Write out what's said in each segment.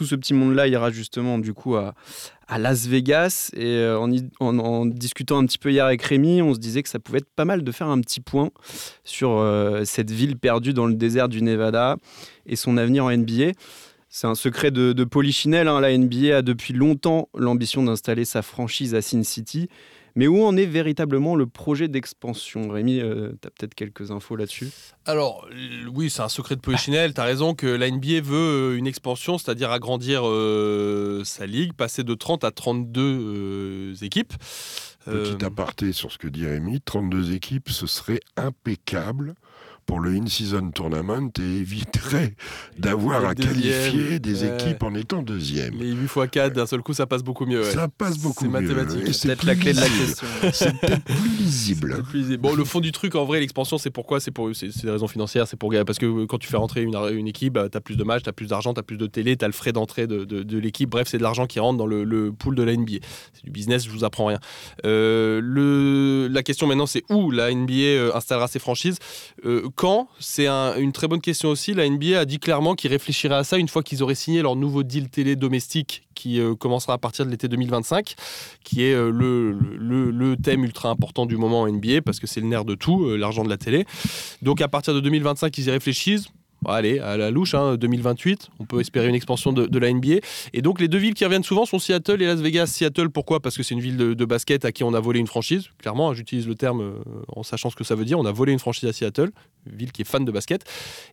tout ce petit monde-là ira justement du coup à, Las Vegas. Et euh, en, discutant un petit peu hier avec Rémi, on se disait que ça pouvait être pas mal de faire un petit point sur euh, cette ville perdue dans le désert du Nevada et son avenir en NBA. C'est un secret de, de Polichinelle. Hein. La NBA a depuis longtemps l'ambition d'installer sa franchise à Sin City. Mais où en est véritablement le projet d'expansion? Rémi, euh, tu as peut-être quelques infos là-dessus? Alors, oui, c'est un secret de Polichinelle. tu as raison que la NBA veut euh, une expansion, c'est-à-dire agrandir euh, sa ligue, passer de 30 à 32 équipes. Petit aparté sur ce que dit Rémi, 32 équipes, ce serait impeccable pour le in-season tournament et éviterait d'avoir à qualifier des équipes en étant deuxième. Les 8 x 4, d'un seul coup, ça passe beaucoup mieux. Ça passe beaucoup mieux. C'est mathématique. C'est peut-être la clé de la question. C'est peut-être plus lisible. Bon, le fond du truc, en vrai, l'expansion, c'est pourquoi? C'est pour c'est des raisons financières. C'est pour parce que quand tu fais rentrer une, une équipe, bah, tu as plus de matchs, tu as plus d'argent, tu as plus de télé, tu as le frais d'entrée de, de, l'équipe. Bref, c'est de l'argent qui rentre dans le, le, pool de la NBA. C'est du business, je vous apprends rien. Euh, le, la question maintenant, c'est où la NBA euh, installera ses franchises? Euh, C'est un une très bonne question aussi. La NBA a dit clairement qu'ils réfléchiraient à ça une fois qu'ils auraient signé leur nouveau deal télé domestique qui euh, commencera à partir de l'été 2025, qui est euh, le, le, thème ultra important du moment en NBA parce que c'est le nerf de tout, euh, l'argent de la télé. Donc à partir de 2025, ils y réfléchissent allez, à la louche, 2028, hein, on peut espérer une expansion de, la NBA. Et donc les deux villes qui reviennent souvent sont Seattle et Las Vegas. Seattle, pourquoi? Parce que c'est une ville de, basket à qui on a volé une franchise. Clairement, hein, j'utilise le terme euh, en sachant ce que ça veut dire. On a volé une franchise à Seattle, ville qui est fan de basket.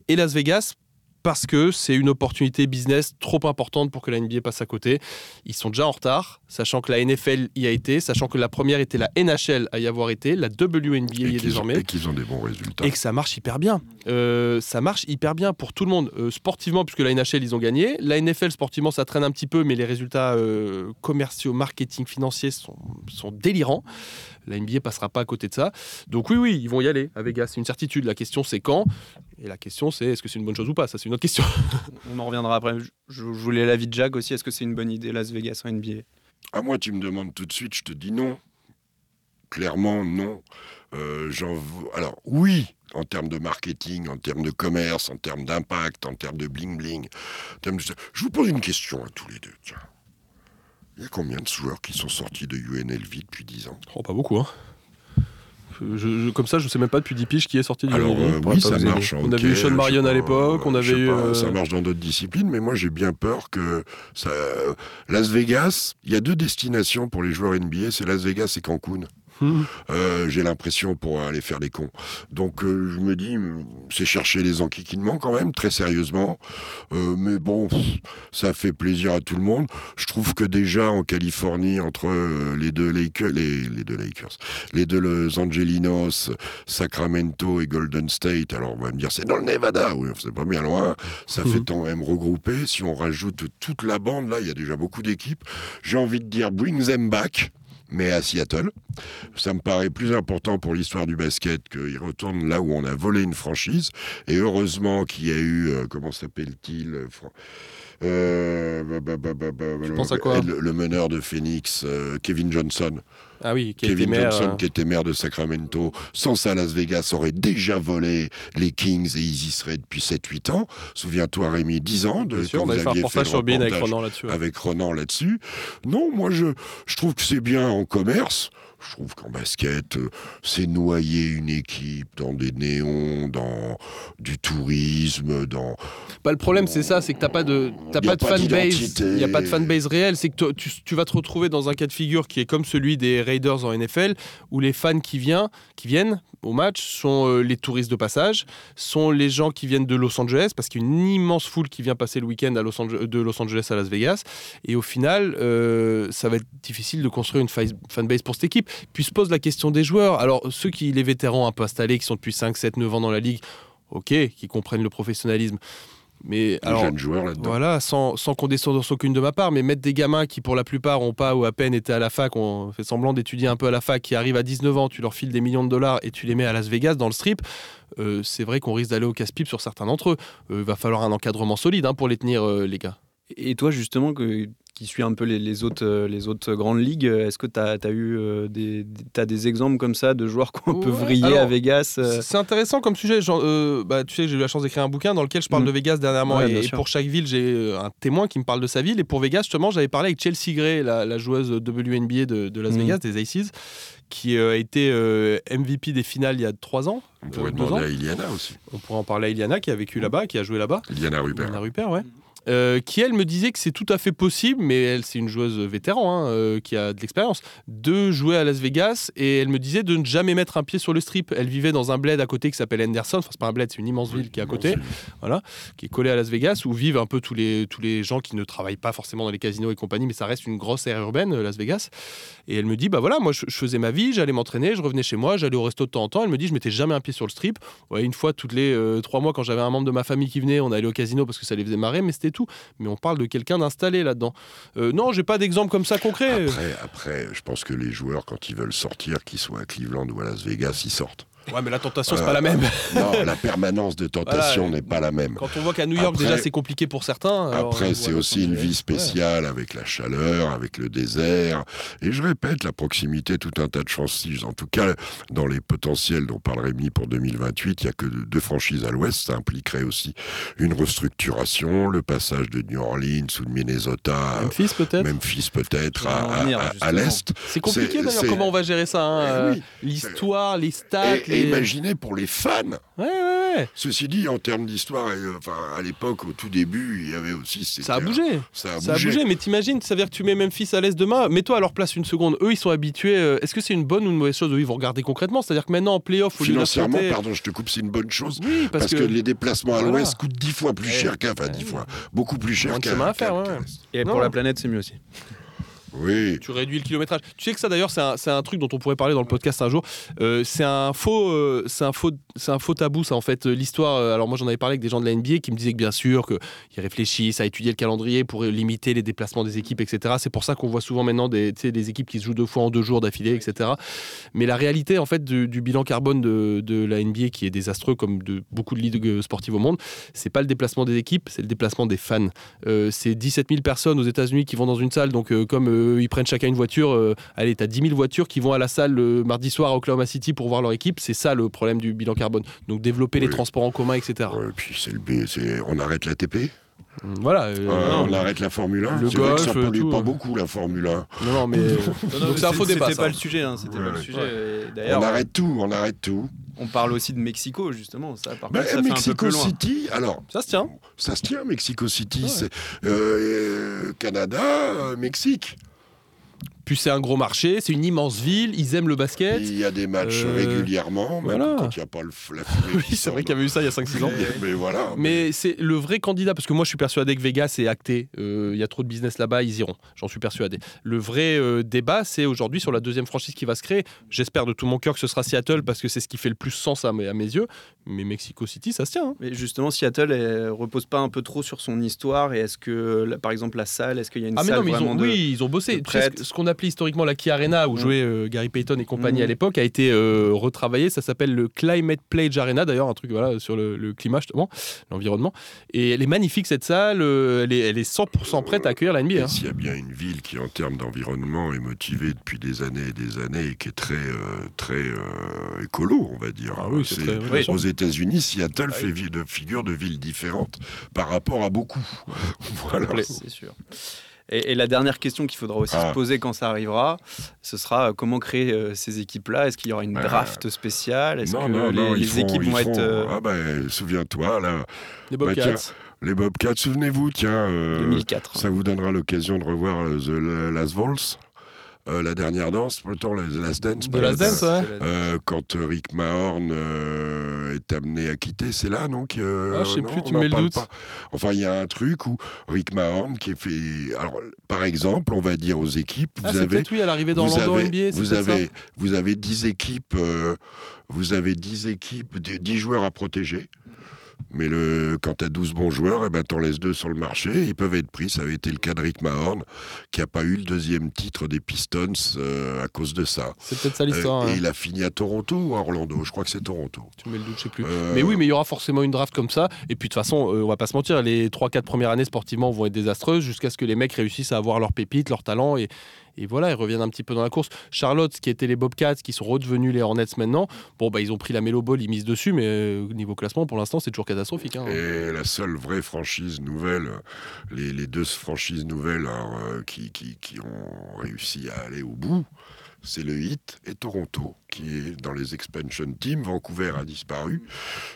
Et Las Vegas, parce que c'est une opportunité business trop importante pour que la NBA passe à côté. Ils sont déjà en retard, sachant que la NFL y a été, sachant que la première était la NHL à y avoir été, la WNBA y est désormais. et qu'ils ont des bons résultats. Et que ça marche hyper bien. Euh, ça marche hyper bien pour tout le monde. Euh, sportivement, puisque la NHL, ils ont gagné. La NFL, sportivement, ça traîne un petit peu, mais les résultats euh, commerciaux, marketing, financiers sont, sont délirants. La NBA passera pas à côté de ça. Donc oui, oui, ils vont y aller à Vegas. C'est une certitude. La question, c'est quand? Et la question, c'est est-ce que c'est une bonne chose ou pas? Ça, c'est une autre question. On en reviendra après. Je, voulais l'avis de Jack aussi. Est-ce que c'est une bonne idée, Las Vegas en NBA À moi, tu me demandes tout de suite, je te dis non. Clairement, non. Euh, Alors, oui, en termes de marketing, en termes de commerce, en termes d'impact, en termes de bling-bling. Je vous pose une question à tous les deux. Tiens. Il y a combien de joueurs qui sont sortis de UNLV depuis 10 ans? Oh, Pas beaucoup, hein. comme ça, je sais même pas depuis 10 piges qui est sorti du Alors, euh, oui, ça marche. On avait eu Sean Marion à l'époque, on avait eu. Ça euh, marche dans d'autres disciplines, mais moi j'ai bien peur que ça. Las Vegas, il y a deux destinations pour les joueurs NBA, c'est Las Vegas et Cancun. Euh, j'ai l'impression pour aller faire les cons. Donc euh, je me dis, c'est chercher les enquiquinements quand même, très sérieusement. Euh, mais bon, ça fait plaisir à tout le monde. Je trouve que déjà en Californie, entre les deux Lakers, les, deux Lakers, les deux Los Angelinos, Sacramento et Golden State, alors on va me dire c'est dans le Nevada, oui, c'est pas bien loin. Ça fait quand même regrouper. Si on rajoute toute la bande, là, il y a déjà beaucoup d'équipes. J'ai envie de dire bring them back mais à Seattle. Ça me paraît plus important pour l'histoire du basket qu'il retourne là où on a volé une franchise. Et heureusement qu'il y a eu, euh, comment s'appelle-t-il euh, bah, bah, bah, le, meneur de Phoenix, euh, Kevin Johnson. Ah oui, Kevin Johnson, qui était maire de Sacramento. Sans ça, Las Vegas aurait déjà volé les Kings et ils y seraient depuis 7-8 ans. Souviens-toi, Rémi, 10 ans de sûr, on avait fait un reportage sur avec Ronan là-dessus. Avec Ronan là-dessus. Non, moi, je, je trouve que c'est bien en commerce. Je trouve qu'en basket, euh, c'est noyer une équipe dans des néons, dans du tourisme, dans. Bah, le problème, c'est ça, c'est que t'as pas de, t'as pas, de fanbase. Il n'y a pas de fanbase réelle. C'est que tu, tu, vas te retrouver dans un cas de figure qui est comme celui des Raiders en NFL, où les fans qui, viennent, qui viennent au match sont euh, les touristes de passage, sont les gens qui viennent de Los Angeles, parce qu'il y a une immense foule qui vient passer le week-end à Los de Los Angeles à Las Vegas. Et au final, euh, ça va être difficile de construire une fanbase pour cette équipe. Puis se pose la question des joueurs. Alors, ceux qui, les vétérans un peu installés, qui sont depuis 5, 7, 9 ans dans la ligue, ok, qui comprennent le professionnalisme. Mais alors, voilà, sans, sans condescendance aucune de ma part, mais mettre des gamins qui pour la plupart ont pas ou à peine été à la fac, ont fait semblant d'étudier un peu à la fac, qui arrivent à 19 ans, tu leur files des millions de dollars et tu les mets à Las Vegas dans le strip, euh, c'est vrai qu'on risque d'aller au casse-pipe sur certains d'entre eux. Il euh, va falloir un encadrement solide hein, pour les tenir, euh, les gars. Et toi, justement, que, qui suit un peu les, autres, les autres grandes ligues, est-ce que tu as, eu des, as des exemples comme ça de joueurs qu'on peut vriller à Vegas C'est intéressant comme sujet. Genre, bah, tu sais, j'ai eu la chance d'écrire un bouquin dans lequel je parle mm. de Vegas dernièrement. et, pour chaque ville, j'ai un témoin qui me parle de sa ville. Et pour Vegas, justement, j'avais parlé avec Chelsea Gray, la, joueuse WNBA de, de Las mm. Vegas, des Aces qui euh, a été euh, MVP des finales il y a trois ans. On pourrait euh, demander à Iliana aussi. On pourrait en parler à Iliana qui a vécu là-bas, qui a joué là-bas. Iliana Rupert. Iliana Rupert, ouais. Euh, qui elle me disait que c'est tout à fait possible, mais elle c'est une joueuse vétéran hein, euh, qui a de l'expérience, de jouer à Las Vegas et elle me disait de ne jamais mettre un pied sur le strip. Elle vivait dans un bled à côté qui s'appelle Henderson, enfin c'est pas un bled, c'est une immense ville qui est à côté, voilà, qui est collée à Las Vegas où vivent un peu tous les, tous les gens qui ne travaillent pas forcément dans les casinos et compagnie, mais ça reste une grosse aire urbaine, euh, Las Vegas. Et elle me dit bah voilà, moi je, faisais ma vie, j'allais m'entraîner, je revenais chez moi, j'allais au resto de temps en temps. Elle me dit je mettais jamais un pied sur le strip. Ouais, une fois toutes les trois mois quand j'avais un membre de ma famille qui venait, on allait au casino parce que ça les faisait marrer, mais c'était Mais on parle de quelqu'un d'installé là-dedans. Euh, non, j'ai pas d'exemple comme ça concret. Après, après, je pense que les joueurs, quand ils veulent sortir, qu'ils soient à Cleveland ou à Las Vegas, ils sortent. Ouais, mais la tentation, c'est pas la même. non, la permanence de tentation n'est pas la même. Quand on voit qu'à New York, déjà, c'est compliqué pour certains. Après, c'est aussi une vie spéciale avec la chaleur, avec le désert. Et je répète, la proximité, tout un tas de franchises. En tout cas, dans les potentiels dont parle Rémi pour 2028, il n'y a que deux franchises à l'ouest. Ça impliquerait aussi une restructuration, le passage de New Orleans ou de Minnesota. Memphis, peut-être? Memphis, peut-être, à, l'est. C'est compliqué d'ailleurs, comment on va gérer ça. Hein, eh euh, L'histoire, les stats. Les imaginez pour les fans. Ouais, ouais, Ceci dit, en termes d'histoire, euh, enfin, à l'époque, au tout début, il y avait aussi. Ça a bougé. Ça a, bougé. Mais t'imagines, ça veut dire que tu mets Memphis à l'aise demain. Mets-toi à leur place une seconde. Eux, ils sont habitués. Euh, est-ce que c'est une bonne ou une mauvaise chose? Ils vont regarder concrètement. C'est-à-dire que maintenant, en playoff, financièrement, pardon, je te coupe, c'est une bonne chose. Oui, parce, que... les déplacements à l'ouest coûtent dix fois plus cher qu'à, enfin, dix fois, beaucoup plus cher qu'à. Et pour la planète, c'est mieux aussi. Oui. Tu réduis le kilométrage. Tu sais que ça d'ailleurs, c'est un, truc dont on pourrait parler dans le podcast un jour. Euh, c'est un faux, euh, c'est un faux, c'est un faux tabou, ça en fait. L'histoire. Euh, alors moi, j'en avais parlé avec des gens de la NBA qui me disaient que bien sûr qu'ils réfléchissent à étudier le calendrier pour limiter les déplacements des équipes, etc. C'est pour ça qu'on voit souvent maintenant des, des équipes qui se jouent deux fois en deux jours d'affilée, etc. Mais la réalité en fait du, bilan carbone de, de, la NBA qui est désastreux comme de beaucoup de ligues sportives au monde, c'est pas le déplacement des équipes, c'est le déplacement des fans. c'est 17 000 personnes aux États-Unis qui vont dans une salle, donc comme ils prennent chacun une voiture. Euh, allez, tu as 10 000 voitures qui vont à la salle le mardi soir à Oklahoma City pour voir leur équipe. C'est ça le problème du bilan carbone. Donc développer les transports en commun, etc. puis c'est le on arrête la TP voilà. Euh, on arrête la Formule 1. Le golf, ça pollue pas beaucoup la Formule 1. Non, non, mais c'est un faux débat. C'était pas le sujet. Hein, c'était pas le sujet. On arrête tout. On arrête tout. On parle aussi de Mexico justement. Ça, par bah, ça Mexico fait un peu City. Alors, ça se tient. Ça se tient. Mexico City, c'est euh, Canada, Mexique. Puis c'est un gros marché, c'est une immense ville, ils aiment le basket. Il y a des matchs euh, régulièrement, même quand il n'y a pas le, la Oui, c'est vrai qu'il y avait eu ça il y a 5-6 ans. Mais, voilà. Mais, c'est le vrai candidat, parce que moi je suis persuadé que Vegas est acté. Euh, il y a trop de business là-bas, ils iront. J'en suis persuadé. Le vrai euh, débat, c'est aujourd'hui sur la deuxième franchise qui va se créer. J'espère de tout mon cœur que ce sera Seattle, parce que c'est ce qui fait le plus sens à mes, à mes yeux. Mais Mexico City, ça se tient. Hein. Mais justement, Seattle ne repose pas un peu trop sur son histoire. Et est-ce que, par exemple, la salle, est-ce qu'il y a une ah, salle mais non, Oui, ils ont bossé. ce qu'on historiquement la Kia Arena où jouait euh, Gary Payton et compagnie à mm. l'époque a été euh, retravaillé. Ça s'appelle le Climate Pledge Arena, d'ailleurs, un truc voilà, sur le, climat, justement, l'environnement. Et elle est magnifique, cette salle. Euh, elle, est, elle, est, 100% prête à accueillir la NBA. Hein. S'il y a bien une ville qui, en termes d'environnement, est motivée depuis des années et des années et qui est très, très écolo, on va dire. Ah oui, Aux États-Unis, Seattle ah fait de figure de ville différente par rapport à beaucoup. voilà. C'est sûr. Et, la dernière question qu'il faudra aussi se poser quand ça arrivera, ce sera euh, comment créer euh, ces équipes-là? Est-ce qu'il y aura une draft spéciale? Est-ce que les, équipes vont, être. Euh, ah ben, souviens-toi, là. Les bah, Bobcats. les Bobcats, souvenez-vous, tiens. 2004. Ça vous donnera l'occasion de revoir The Last Vols. Euh, la dernière danse, plutôt la Last Dance. De Last Dance, ouais. Euh, quand Rick Mahorn euh, est amené à quitter, c'est là, non ah, Je sais plus, tu mets le doute. Enfin, il y a un truc où Rick Mahorn qui est fait. Alors, par exemple, on va dire aux équipes, ah, vous avez. oui, à l'arrivée dans vous avez, NBA, vous avez, vous avez 10 équipes, vous avez 10 équipes, 10 joueurs à protéger. Mais le, quand tu as 12 bons joueurs, eh ben, t'en laisses deux sur le marché. Ils peuvent être pris. Ça avait été le cas de Rick Mahorn, qui n'a pas eu le deuxième titre des Pistons euh, à cause de ça. C'est peut-être ça l'histoire. Euh, et hein. il a fini à Toronto ou à Orlando? Je crois que c'est Toronto. Tu mets le doute, je sais plus. Euh, Mais oui, mais il y aura forcément une draft comme ça. Et puis de toute façon, on va pas se mentir, les 3-4 premières années sportivement vont être désastreuses jusqu'à ce que les mecs réussissent à avoir leur pépite, leur talent et, et voilà, ils reviennent un petit peu dans la course. Charlotte, qui étaient les Bobcats, qui sont redevenus les Hornets maintenant, bon, bah, ils ont pris la Melo Ball, ils misent dessus, mais euh, niveau classement, pour l'instant, c'est toujours catastrophique. hein. Et la seule vraie franchise nouvelle, les, deux franchises nouvelles euh, qui ont réussi à aller au bout, c'est le Heat et Toronto, qui est dans les expansion teams. Vancouver a disparu.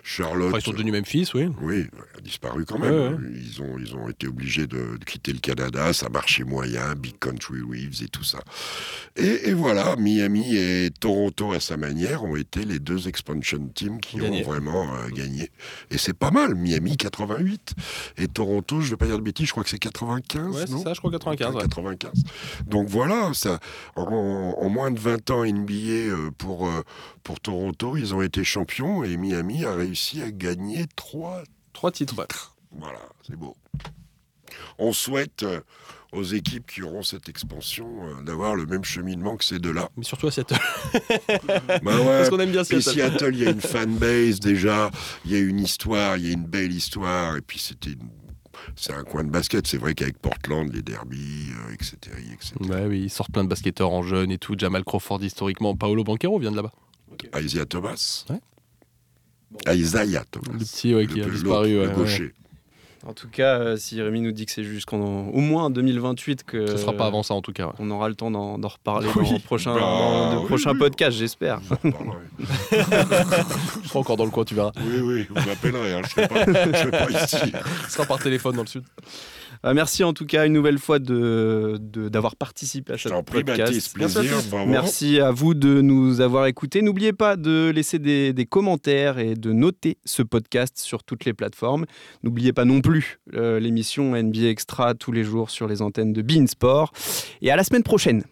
Charlotte. Enfin, ils sont devenus Memphis, oui. Oui, a disparu quand même. Ouais, ouais. Ils, ont, ils ont été obligés de, de quitter le Canada, ça marchait moyen, Big Country Reeves et tout ça. Et, et voilà, Miami et Toronto, à sa manière, ont été les deux expansion teams qui Gagné. ont vraiment euh, gagné. Et c'est pas mal, Miami 88. Et Toronto, je vais pas dire de bêtises, je crois que c'est 95, Ouais, c'est ça, je crois 95. ouais. 95. Donc voilà, ça, en moins de 20 ans NBA euh, pour, euh, pour Toronto, ils ont été champions et Miami a réussi à gagner trois Trois titres. voilà, c'est beau. On souhaite euh, aux équipes qui auront cette expansion euh, d'avoir le même cheminement que ces deux-là. Mais surtout à Seattle. Bah ouais, Parce qu'on aime bien Seattle. Seattle, il y a une fanbase déjà, il y a une histoire, il y a une belle histoire, et puis c'était une- C'est un coin de basket, c'est vrai qu'avec Portland, les derbies, euh, etc., etc. Ouais, oui, ils sortent plein de basketteurs en jeunes et tout. Jamal Crawford historiquement. Paolo Banquero vient de là-bas. Isaiah Thomas. Ouais. Isaiah Thomas. Le petit ouais, qui a disparu. le gaucher. En tout cas, euh, si Rémi nous dit que c'est jusqu'en au moins 2028 que Ce sera pas avant ça en tout cas. ouais. on aura le temps d'en d'en reparler Oui. dans le prochain, Bah, dans oui, oui. podcasts, j'espère. Je serai encore dans le coin, tu verras. oui, oui, vous m'appellerez, hein, je ne serai pas ici. Ce sera par téléphone dans le sud. Euh, merci en tout cas une nouvelle fois de de- d'avoir participé à ce podcast. Plaisir, bravo. Merci à vous de nous avoir écoutés. N'oubliez pas de laisser des, des commentaires et de noter ce podcast sur toutes les plateformes. N'oubliez pas non plus euh, l'émission NBA Extra tous les jours sur les antennes de Beansport. Et à la semaine prochaine.